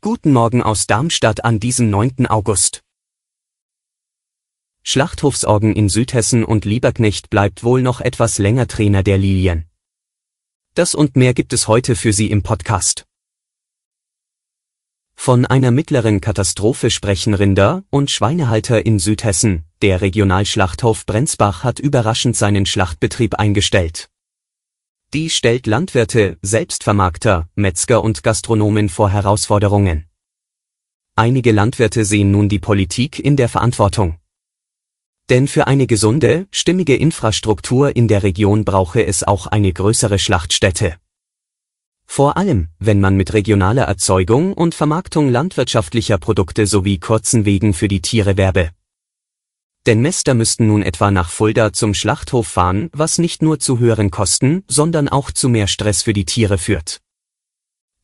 Guten Morgen aus Darmstadt an diesem 9. August. Schlachthofsorgen in Südhessen und Lieberknecht bleibt wohl noch etwas länger Trainer der Lilien. Das und mehr gibt es heute für Sie im Podcast. Von einer mittleren Katastrophe sprechen Rinder- und Schweinehalter in Südhessen. Der Regionalschlachthof Brenzbach hat überraschend seinen Schlachtbetrieb eingestellt. Die stellt Landwirte, Selbstvermarkter, Metzger und Gastronomen vor Herausforderungen. Einige Landwirte sehen nun die Politik in der Verantwortung. Denn für eine gesunde, stimmige Infrastruktur in der Region brauche es auch eine größere Schlachtstätte. Vor allem, wenn man mit regionaler Erzeugung und Vermarktung landwirtschaftlicher Produkte sowie kurzen Wegen für die Tiere werbe. Denn Mäster müssten nun etwa nach Fulda zum Schlachthof fahren, was nicht nur zu höheren Kosten, sondern auch zu mehr Stress für die Tiere führt.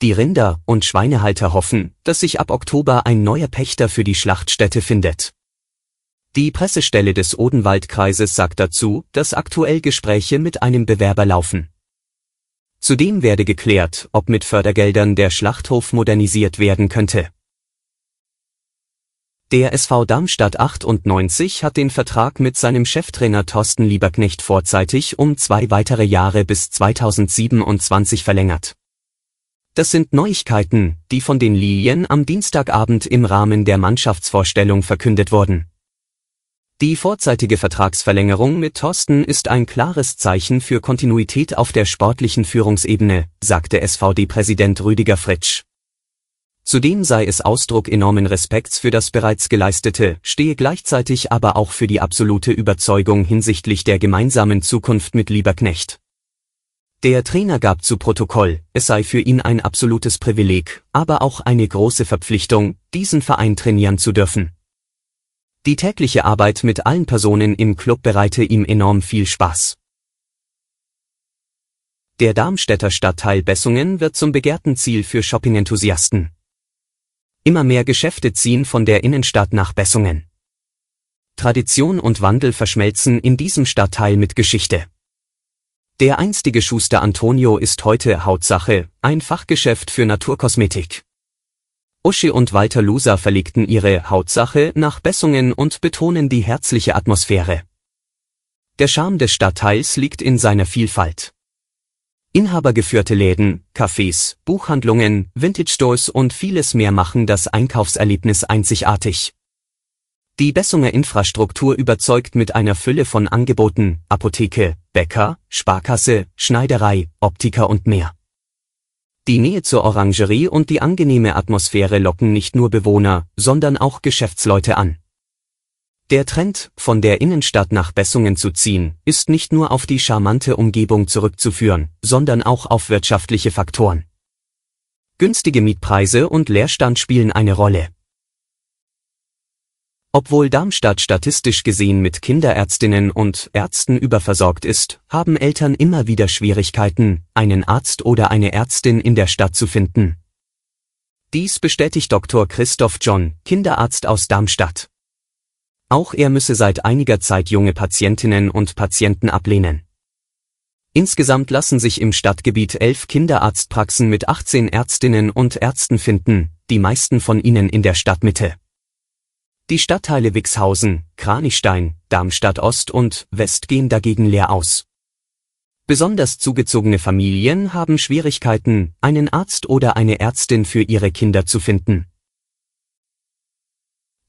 Die Rinder- und Schweinehalter hoffen, dass sich ab Oktober ein neuer Pächter für die Schlachtstätte findet. Die Pressestelle des Odenwaldkreises sagt dazu, dass aktuell Gespräche mit einem Bewerber laufen. Zudem werde geklärt, ob mit Fördergeldern der Schlachthof modernisiert werden könnte. Der SV Darmstadt 98 hat den Vertrag mit seinem Cheftrainer Thorsten Lieberknecht vorzeitig um zwei weitere Jahre bis 2027 verlängert. Das sind Neuigkeiten, die von den Lilien am Dienstagabend im Rahmen der Mannschaftsvorstellung verkündet wurden. Die vorzeitige Vertragsverlängerung mit Thorsten ist ein klares Zeichen für Kontinuität auf der sportlichen Führungsebene, sagte SVD-Präsident Rüdiger Fritsch. Zudem sei es Ausdruck enormen Respekts für das bereits Geleistete, stehe gleichzeitig aber auch für die absolute Überzeugung hinsichtlich der gemeinsamen Zukunft mit Lieberknecht. Der Trainer gab zu Protokoll, es sei für ihn ein absolutes Privileg, aber auch eine große Verpflichtung, diesen Verein trainieren zu dürfen. Die tägliche Arbeit mit allen Personen im Club bereite ihm enorm viel Spaß. Der Darmstädter Stadtteil Bessungen wird zum begehrten Ziel für Shopping-Enthusiasten. Immer mehr Geschäfte ziehen von der Innenstadt nach Bessungen. Tradition und Wandel verschmelzen in diesem Stadtteil mit Geschichte. Der einstige Schuster Antonio ist heute Hautsache, ein Fachgeschäft für Naturkosmetik. Uschi und Walter Lusa verlegten ihre Hautsache nach Bessungen und betonen die herzliche Atmosphäre. Der Charme des Stadtteils liegt in seiner Vielfalt. Inhabergeführte Läden, Cafés, Buchhandlungen, Vintage Stores und vieles mehr machen das Einkaufserlebnis einzigartig. Die Bessunger Infrastruktur überzeugt mit einer Fülle von Angeboten, Apotheke, Bäcker, Sparkasse, Schneiderei, Optiker und mehr. Die Nähe zur Orangerie und die angenehme Atmosphäre locken nicht nur Bewohner, sondern auch Geschäftsleute an. Der Trend, von der Innenstadt nach Bessungen zu ziehen, ist nicht nur auf die charmante Umgebung zurückzuführen, sondern auch auf wirtschaftliche Faktoren. Günstige Mietpreise und Leerstand spielen eine Rolle. Obwohl Darmstadt statistisch gesehen mit Kinderärztinnen und Ärzten überversorgt ist, haben Eltern immer wieder Schwierigkeiten, einen Arzt oder eine Ärztin in der Stadt zu finden. Dies bestätigt Dr. Christoph John, Kinderarzt aus Darmstadt. Auch er müsse seit einiger Zeit junge Patientinnen und Patienten ablehnen. Insgesamt lassen sich im Stadtgebiet elf Kinderarztpraxen mit 18 Ärztinnen und Ärzten finden, die meisten von ihnen in der Stadtmitte. Die Stadtteile Wixhausen, Kranichstein, Darmstadt Ost und West gehen dagegen leer aus. Besonders zugezogene Familien haben Schwierigkeiten, einen Arzt oder eine Ärztin für ihre Kinder zu finden.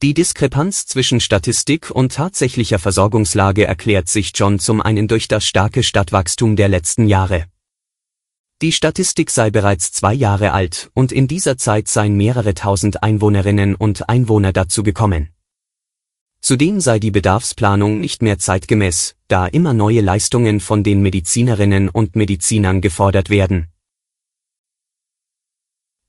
Die Diskrepanz zwischen Statistik und tatsächlicher Versorgungslage erklärt sich John zum einen durch das starke Stadtwachstum der letzten Jahre. Die Statistik sei bereits zwei Jahre alt und in dieser Zeit seien mehrere tausend Einwohnerinnen und Einwohner dazu gekommen. Zudem sei die Bedarfsplanung nicht mehr zeitgemäß, da immer neue Leistungen von den Medizinerinnen und Medizinern gefordert werden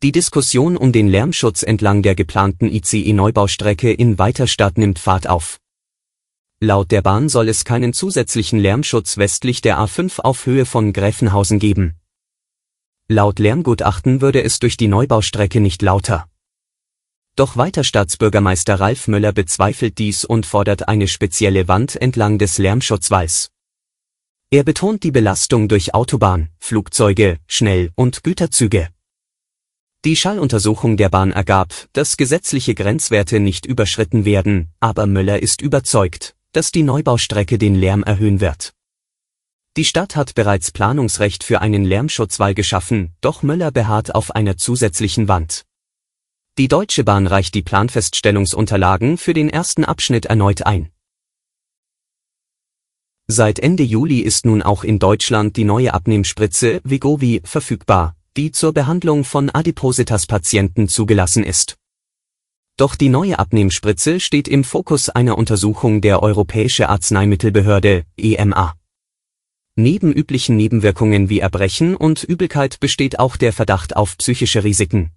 Die Diskussion um den Lärmschutz entlang der geplanten ICE-Neubaustrecke in Weiterstadt nimmt Fahrt auf. Laut der Bahn soll es keinen zusätzlichen Lärmschutz westlich der A5 auf Höhe von Gräfenhausen geben. Laut Lärmgutachten würde es durch die Neubaustrecke nicht lauter. Doch Weiterstaatsbürgermeister Ralf Möller bezweifelt dies und fordert eine spezielle Wand entlang des Lärmschutzwalls. Er betont die Belastung durch Autobahn, Flugzeuge, Schnell- und Güterzüge. Die Schalluntersuchung der Bahn ergab, dass gesetzliche Grenzwerte nicht überschritten werden, aber Möller ist überzeugt, dass die Neubaustrecke den Lärm erhöhen wird. Die Stadt hat bereits Planungsrecht für einen Lärmschutzwall geschaffen, doch Möller beharrt auf einer zusätzlichen Wand. Die Deutsche Bahn reicht die Planfeststellungsunterlagen für den ersten Abschnitt erneut ein. Seit Ende Juli ist nun auch in Deutschland die neue Abnehmspritze Vigovi verfügbar, die zur Behandlung von Adipositas-Patienten zugelassen ist. Doch die neue Abnehmspritze steht im Fokus einer Untersuchung der Europäische Arzneimittelbehörde, EMA. Neben üblichen Nebenwirkungen wie Erbrechen und Übelkeit besteht auch der Verdacht auf psychische Risiken.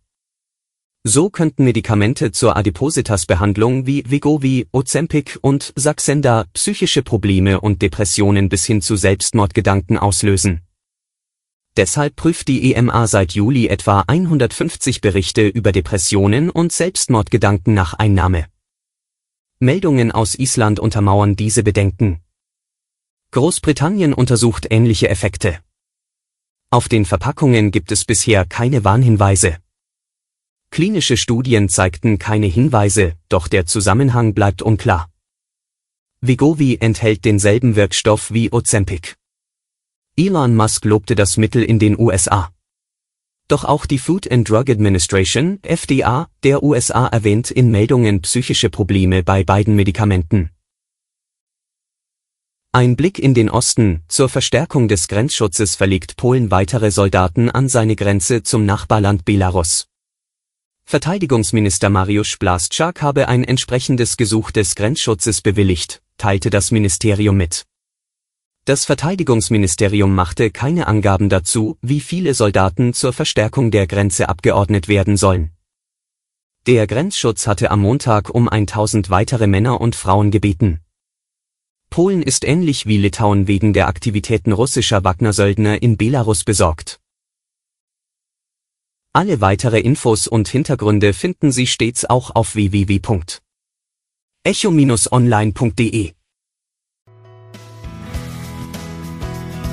So könnten Medikamente zur Adipositas-Behandlung wie Vigovi, Ozempic und Saxenda psychische Probleme und Depressionen bis hin zu Selbstmordgedanken auslösen. Deshalb prüft die EMA seit Juli etwa 150 Berichte über Depressionen und Selbstmordgedanken nach Einnahme. Meldungen aus Island untermauern diese Bedenken. Großbritannien untersucht ähnliche Effekte. Auf den Verpackungen gibt es bisher keine Warnhinweise. Klinische Studien zeigten keine Hinweise, doch der Zusammenhang bleibt unklar. Vigovi enthält denselben Wirkstoff wie Ozempic. Elon Musk lobte das Mittel in den USA. Doch auch die Food and Drug Administration, FDA, der USA erwähnt in Meldungen psychische Probleme bei beiden Medikamenten. Ein Blick in den Osten, zur Verstärkung des Grenzschutzes verlegt Polen weitere Soldaten an seine Grenze zum Nachbarland Belarus. Verteidigungsminister Mariusz Blaszczak habe ein entsprechendes Gesuch des Grenzschutzes bewilligt, teilte das Ministerium mit. Das Verteidigungsministerium machte keine Angaben dazu, wie viele Soldaten zur Verstärkung der Grenze abgeordnet werden sollen. Der Grenzschutz hatte am Montag um 1000 weitere Männer und Frauen gebeten. Polen ist ähnlich wie Litauen wegen der Aktivitäten russischer Wagner-Söldner in Belarus besorgt. Alle weitere Infos und Hintergründe finden Sie stets auch auf www.echo-online.de.